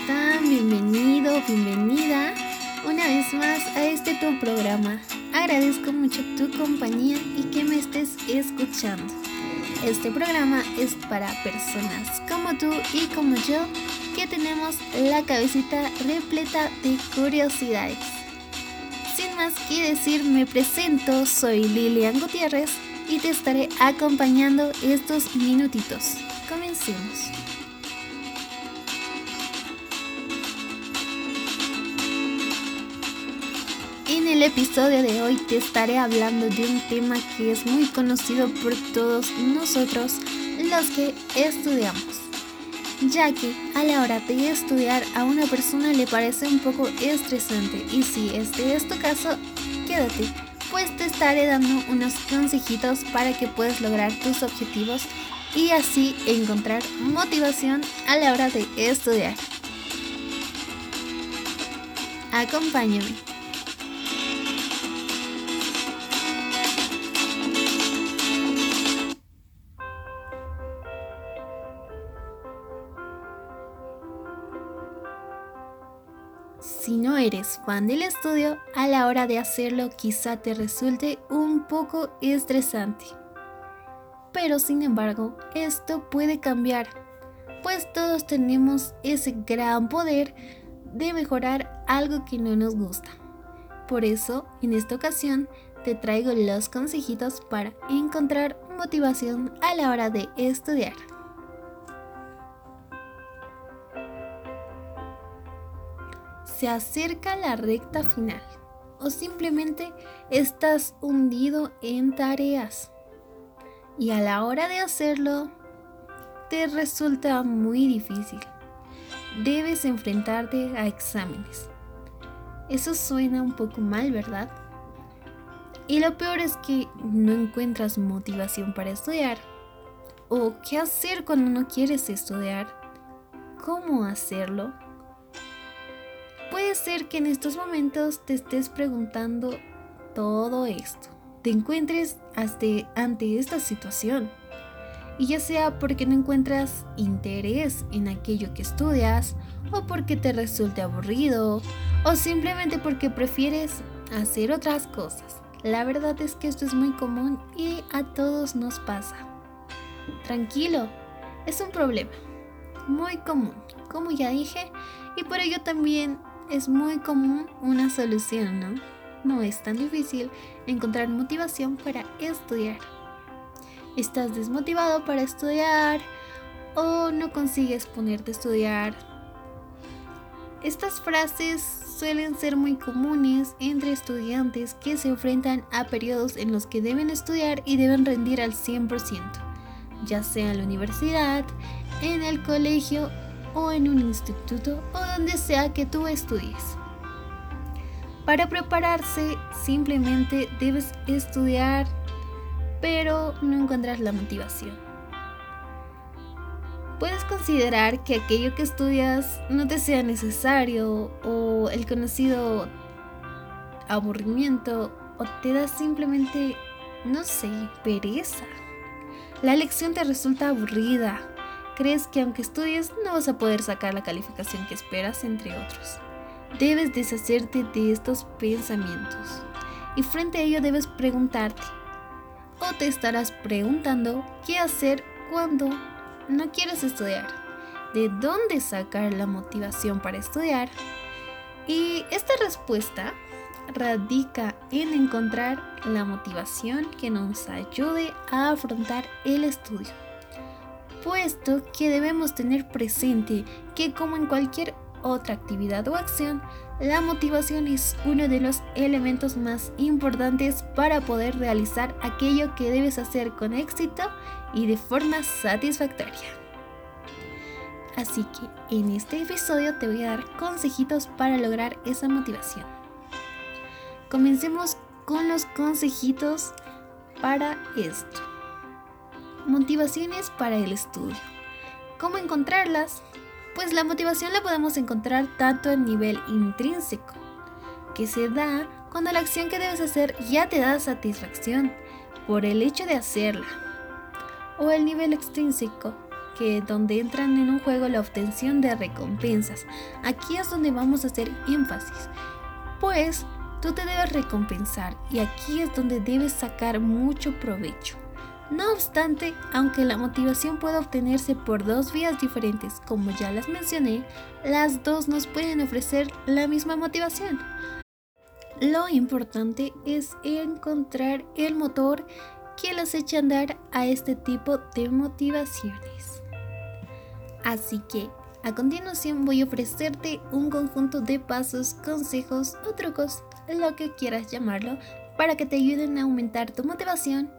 están? Bienvenido, bienvenida una vez más a este tu programa. Agradezco mucho tu compañía y que me estés escuchando. Este programa es para personas como tú y como yo que tenemos la cabecita repleta de curiosidades. Sin más que decir, me presento, soy Lilian Gutiérrez y te estaré acompañando estos minutitos. Comencemos. El episodio de hoy te estaré hablando de un tema que es muy conocido por todos nosotros los que estudiamos, ya que a la hora de estudiar a una persona le parece un poco estresante y si este es tu caso, quédate, pues te estaré dando unos consejitos para que puedas lograr tus objetivos y así encontrar motivación a la hora de estudiar. Acompáñame. Si no eres fan del estudio, a la hora de hacerlo quizá te resulte un poco estresante. Pero sin embargo, esto puede cambiar, pues todos tenemos ese gran poder de mejorar algo que no nos gusta. Por eso, en esta ocasión, te traigo los consejitos para encontrar motivación a la hora de estudiar. Se acerca la recta final o simplemente estás hundido en tareas y a la hora de hacerlo te resulta muy difícil. Debes enfrentarte a exámenes. Eso suena un poco mal, ¿verdad? Y lo peor es que no encuentras motivación para estudiar. ¿O qué hacer cuando no quieres estudiar? ¿Cómo hacerlo? Ser que en estos momentos te estés preguntando todo esto, te encuentres hasta ante esta situación. Y ya sea porque no encuentras interés en aquello que estudias, o porque te resulte aburrido, o simplemente porque prefieres hacer otras cosas. La verdad es que esto es muy común y a todos nos pasa. Tranquilo, es un problema muy común, como ya dije, y por ello también es muy común una solución, ¿no? No es tan difícil encontrar motivación para estudiar. ¿Estás desmotivado para estudiar o no consigues ponerte a estudiar? Estas frases suelen ser muy comunes entre estudiantes que se enfrentan a periodos en los que deben estudiar y deben rendir al 100%, ya sea en la universidad, en el colegio o en un instituto o donde sea que tú estudies. Para prepararse simplemente debes estudiar, pero no encuentras la motivación. Puedes considerar que aquello que estudias no te sea necesario o el conocido aburrimiento o te da simplemente, no sé, pereza. La lección te resulta aburrida crees que aunque estudies no vas a poder sacar la calificación que esperas, entre otros. Debes deshacerte de estos pensamientos. Y frente a ello debes preguntarte o te estarás preguntando qué hacer cuando no quieres estudiar, de dónde sacar la motivación para estudiar y esta respuesta radica en encontrar la motivación que nos ayude a afrontar el estudio puesto que debemos tener presente que como en cualquier otra actividad o acción, la motivación es uno de los elementos más importantes para poder realizar aquello que debes hacer con éxito y de forma satisfactoria. Así que en este episodio te voy a dar consejitos para lograr esa motivación. Comencemos con los consejitos para esto. Motivaciones para el estudio. ¿Cómo encontrarlas? Pues la motivación la podemos encontrar tanto a nivel intrínseco, que se da cuando la acción que debes hacer ya te da satisfacción por el hecho de hacerla, o el nivel extrínseco, que donde entran en un juego la obtención de recompensas. Aquí es donde vamos a hacer énfasis, pues tú te debes recompensar y aquí es donde debes sacar mucho provecho. No obstante, aunque la motivación pueda obtenerse por dos vías diferentes, como ya las mencioné, las dos nos pueden ofrecer la misma motivación. Lo importante es encontrar el motor que los eche a andar a este tipo de motivaciones. Así que a continuación voy a ofrecerte un conjunto de pasos, consejos o trucos, lo que quieras llamarlo, para que te ayuden a aumentar tu motivación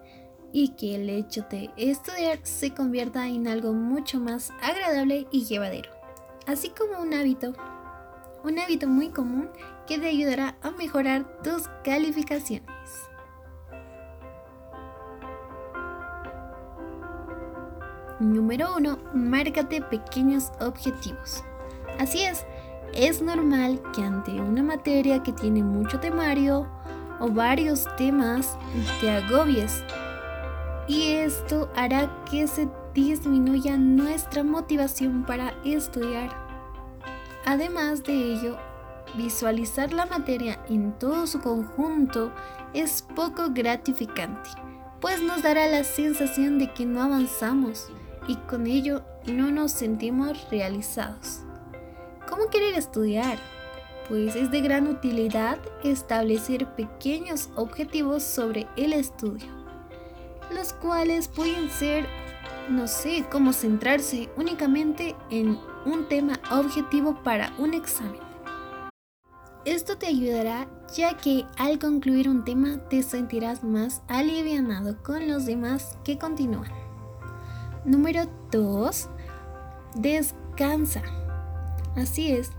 y que el hecho de estudiar se convierta en algo mucho más agradable y llevadero, así como un hábito, un hábito muy común que te ayudará a mejorar tus calificaciones. Número 1. Márcate pequeños objetivos. Así es, es normal que ante una materia que tiene mucho temario o varios temas te agobies y esto hará que se disminuya nuestra motivación para estudiar. Además de ello, visualizar la materia en todo su conjunto es poco gratificante, pues nos dará la sensación de que no avanzamos y con ello no nos sentimos realizados. ¿Cómo querer estudiar? Pues es de gran utilidad establecer pequeños objetivos sobre el estudio los cuales pueden ser, no sé, cómo centrarse únicamente en un tema objetivo para un examen. Esto te ayudará ya que al concluir un tema te sentirás más alivianado con los demás que continúan. Número 2. Descansa. Así es,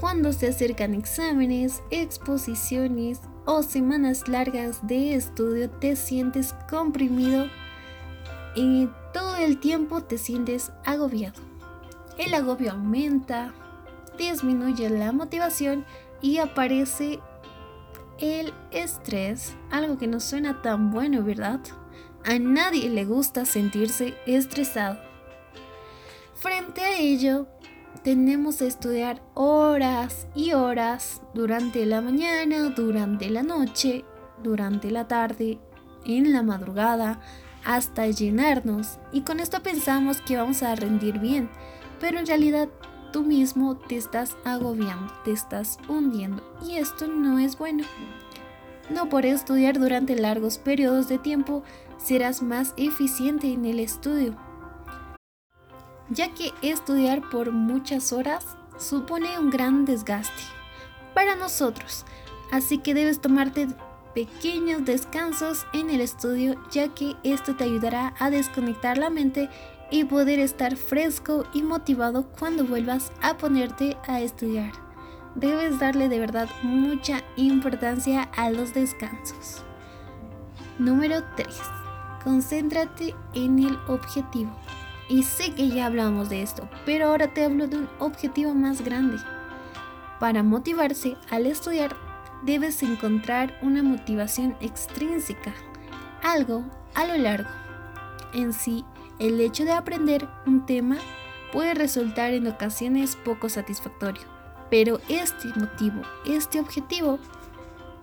cuando se acercan exámenes, exposiciones o semanas largas de estudio te sientes comprimido y todo el tiempo te sientes agobiado. El agobio aumenta, disminuye la motivación y aparece el estrés, algo que no suena tan bueno, ¿verdad? A nadie le gusta sentirse estresado. Frente a ello, tenemos que estudiar horas y horas durante la mañana, durante la noche, durante la tarde, en la madrugada, hasta llenarnos. Y con esto pensamos que vamos a rendir bien, pero en realidad tú mismo te estás agobiando, te estás hundiendo y esto no es bueno. No por estudiar durante largos periodos de tiempo serás más eficiente en el estudio ya que estudiar por muchas horas supone un gran desgaste para nosotros, así que debes tomarte pequeños descansos en el estudio ya que esto te ayudará a desconectar la mente y poder estar fresco y motivado cuando vuelvas a ponerte a estudiar. Debes darle de verdad mucha importancia a los descansos. Número 3. Concéntrate en el objetivo. Y sé que ya hablamos de esto, pero ahora te hablo de un objetivo más grande. Para motivarse al estudiar, debes encontrar una motivación extrínseca, algo a lo largo. En sí, el hecho de aprender un tema puede resultar en ocasiones poco satisfactorio, pero este motivo, este objetivo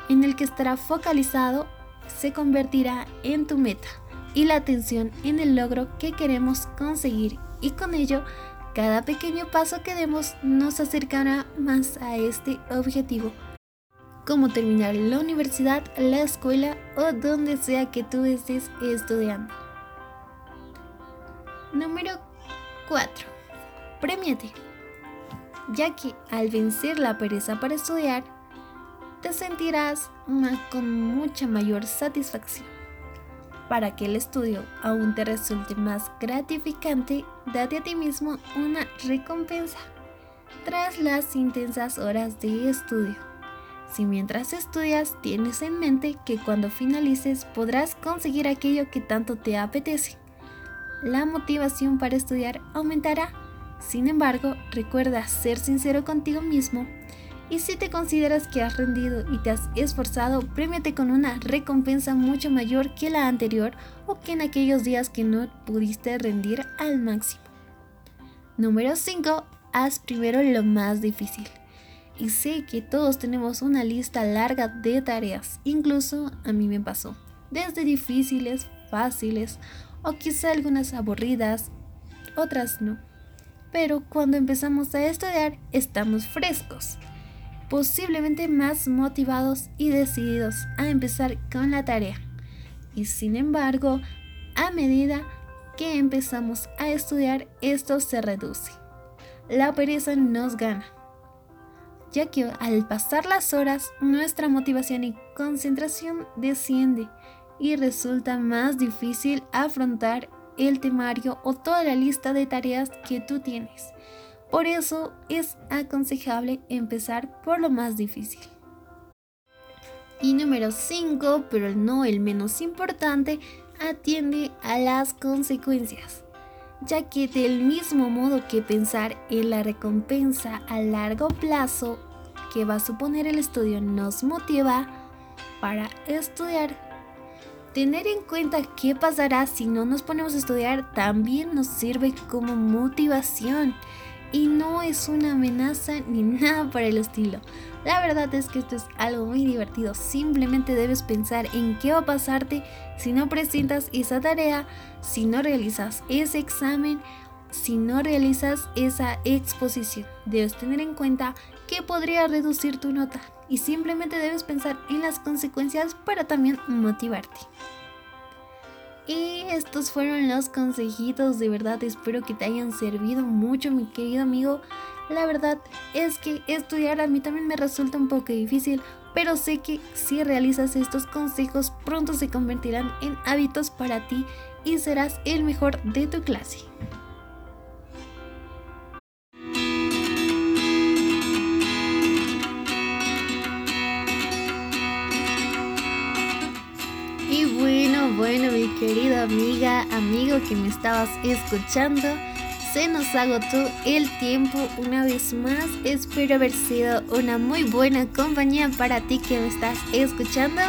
en el que estará focalizado, se convertirá en tu meta y la atención en el logro que queremos conseguir y con ello cada pequeño paso que demos nos acercará más a este objetivo. Como terminar la universidad, la escuela o donde sea que tú estés estudiando. Número 4. Premiate. Ya que al vencer la pereza para estudiar, te sentirás con mucha mayor satisfacción. Para que el estudio aún te resulte más gratificante, date a ti mismo una recompensa tras las intensas horas de estudio. Si mientras estudias tienes en mente que cuando finalices podrás conseguir aquello que tanto te apetece, la motivación para estudiar aumentará. Sin embargo, recuerda ser sincero contigo mismo y si te consideras que has rendido y te has esforzado, premiate con una recompensa mucho mayor que la anterior o que en aquellos días que no pudiste rendir al máximo. Número 5. Haz primero lo más difícil. Y sé que todos tenemos una lista larga de tareas, incluso a mí me pasó. Desde difíciles, fáciles o quizá algunas aburridas, otras no. Pero cuando empezamos a estudiar estamos frescos, posiblemente más motivados y decididos a empezar con la tarea. Y sin embargo, a medida que empezamos a estudiar, esto se reduce. La pereza nos gana, ya que al pasar las horas, nuestra motivación y concentración desciende y resulta más difícil afrontar el temario o toda la lista de tareas que tú tienes. Por eso es aconsejable empezar por lo más difícil. Y número 5, pero no el menos importante, atiende a las consecuencias, ya que del mismo modo que pensar en la recompensa a largo plazo que va a suponer el estudio nos motiva para estudiar, tener en cuenta qué pasará si no nos ponemos a estudiar también nos sirve como motivación y no es una amenaza ni nada para el estilo. La verdad es que esto es algo muy divertido. Simplemente debes pensar en qué va a pasarte si no presentas esa tarea, si no realizas ese examen, si no realizas esa exposición. Debes tener en cuenta que podría reducir tu nota y simplemente debes pensar en las consecuencias para también motivarte. Y estos fueron los consejitos, de verdad espero que te hayan servido mucho mi querido amigo. La verdad es que estudiar a mí también me resulta un poco difícil, pero sé que si realizas estos consejos pronto se convertirán en hábitos para ti y serás el mejor de tu clase. Mi querida amiga, amigo que me estabas escuchando, se nos agotó el tiempo una vez más. Espero haber sido una muy buena compañía para ti que me estás escuchando.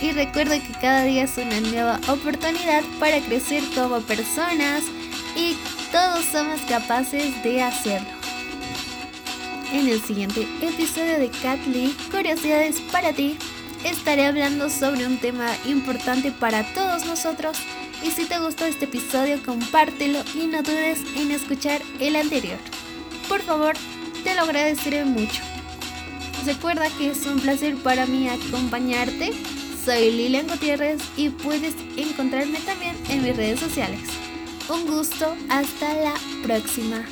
Y recuerda que cada día es una nueva oportunidad para crecer como personas y todos somos capaces de hacerlo. En el siguiente episodio de Cat curiosidades para ti estaré hablando sobre un tema importante para todos nosotros y si te gustó este episodio compártelo y no dudes en escuchar el anterior. Por favor, te lo agradeceré mucho. Recuerda que es un placer para mí acompañarte. Soy Lilian Gutiérrez y puedes encontrarme también en mis redes sociales. Un gusto, hasta la próxima.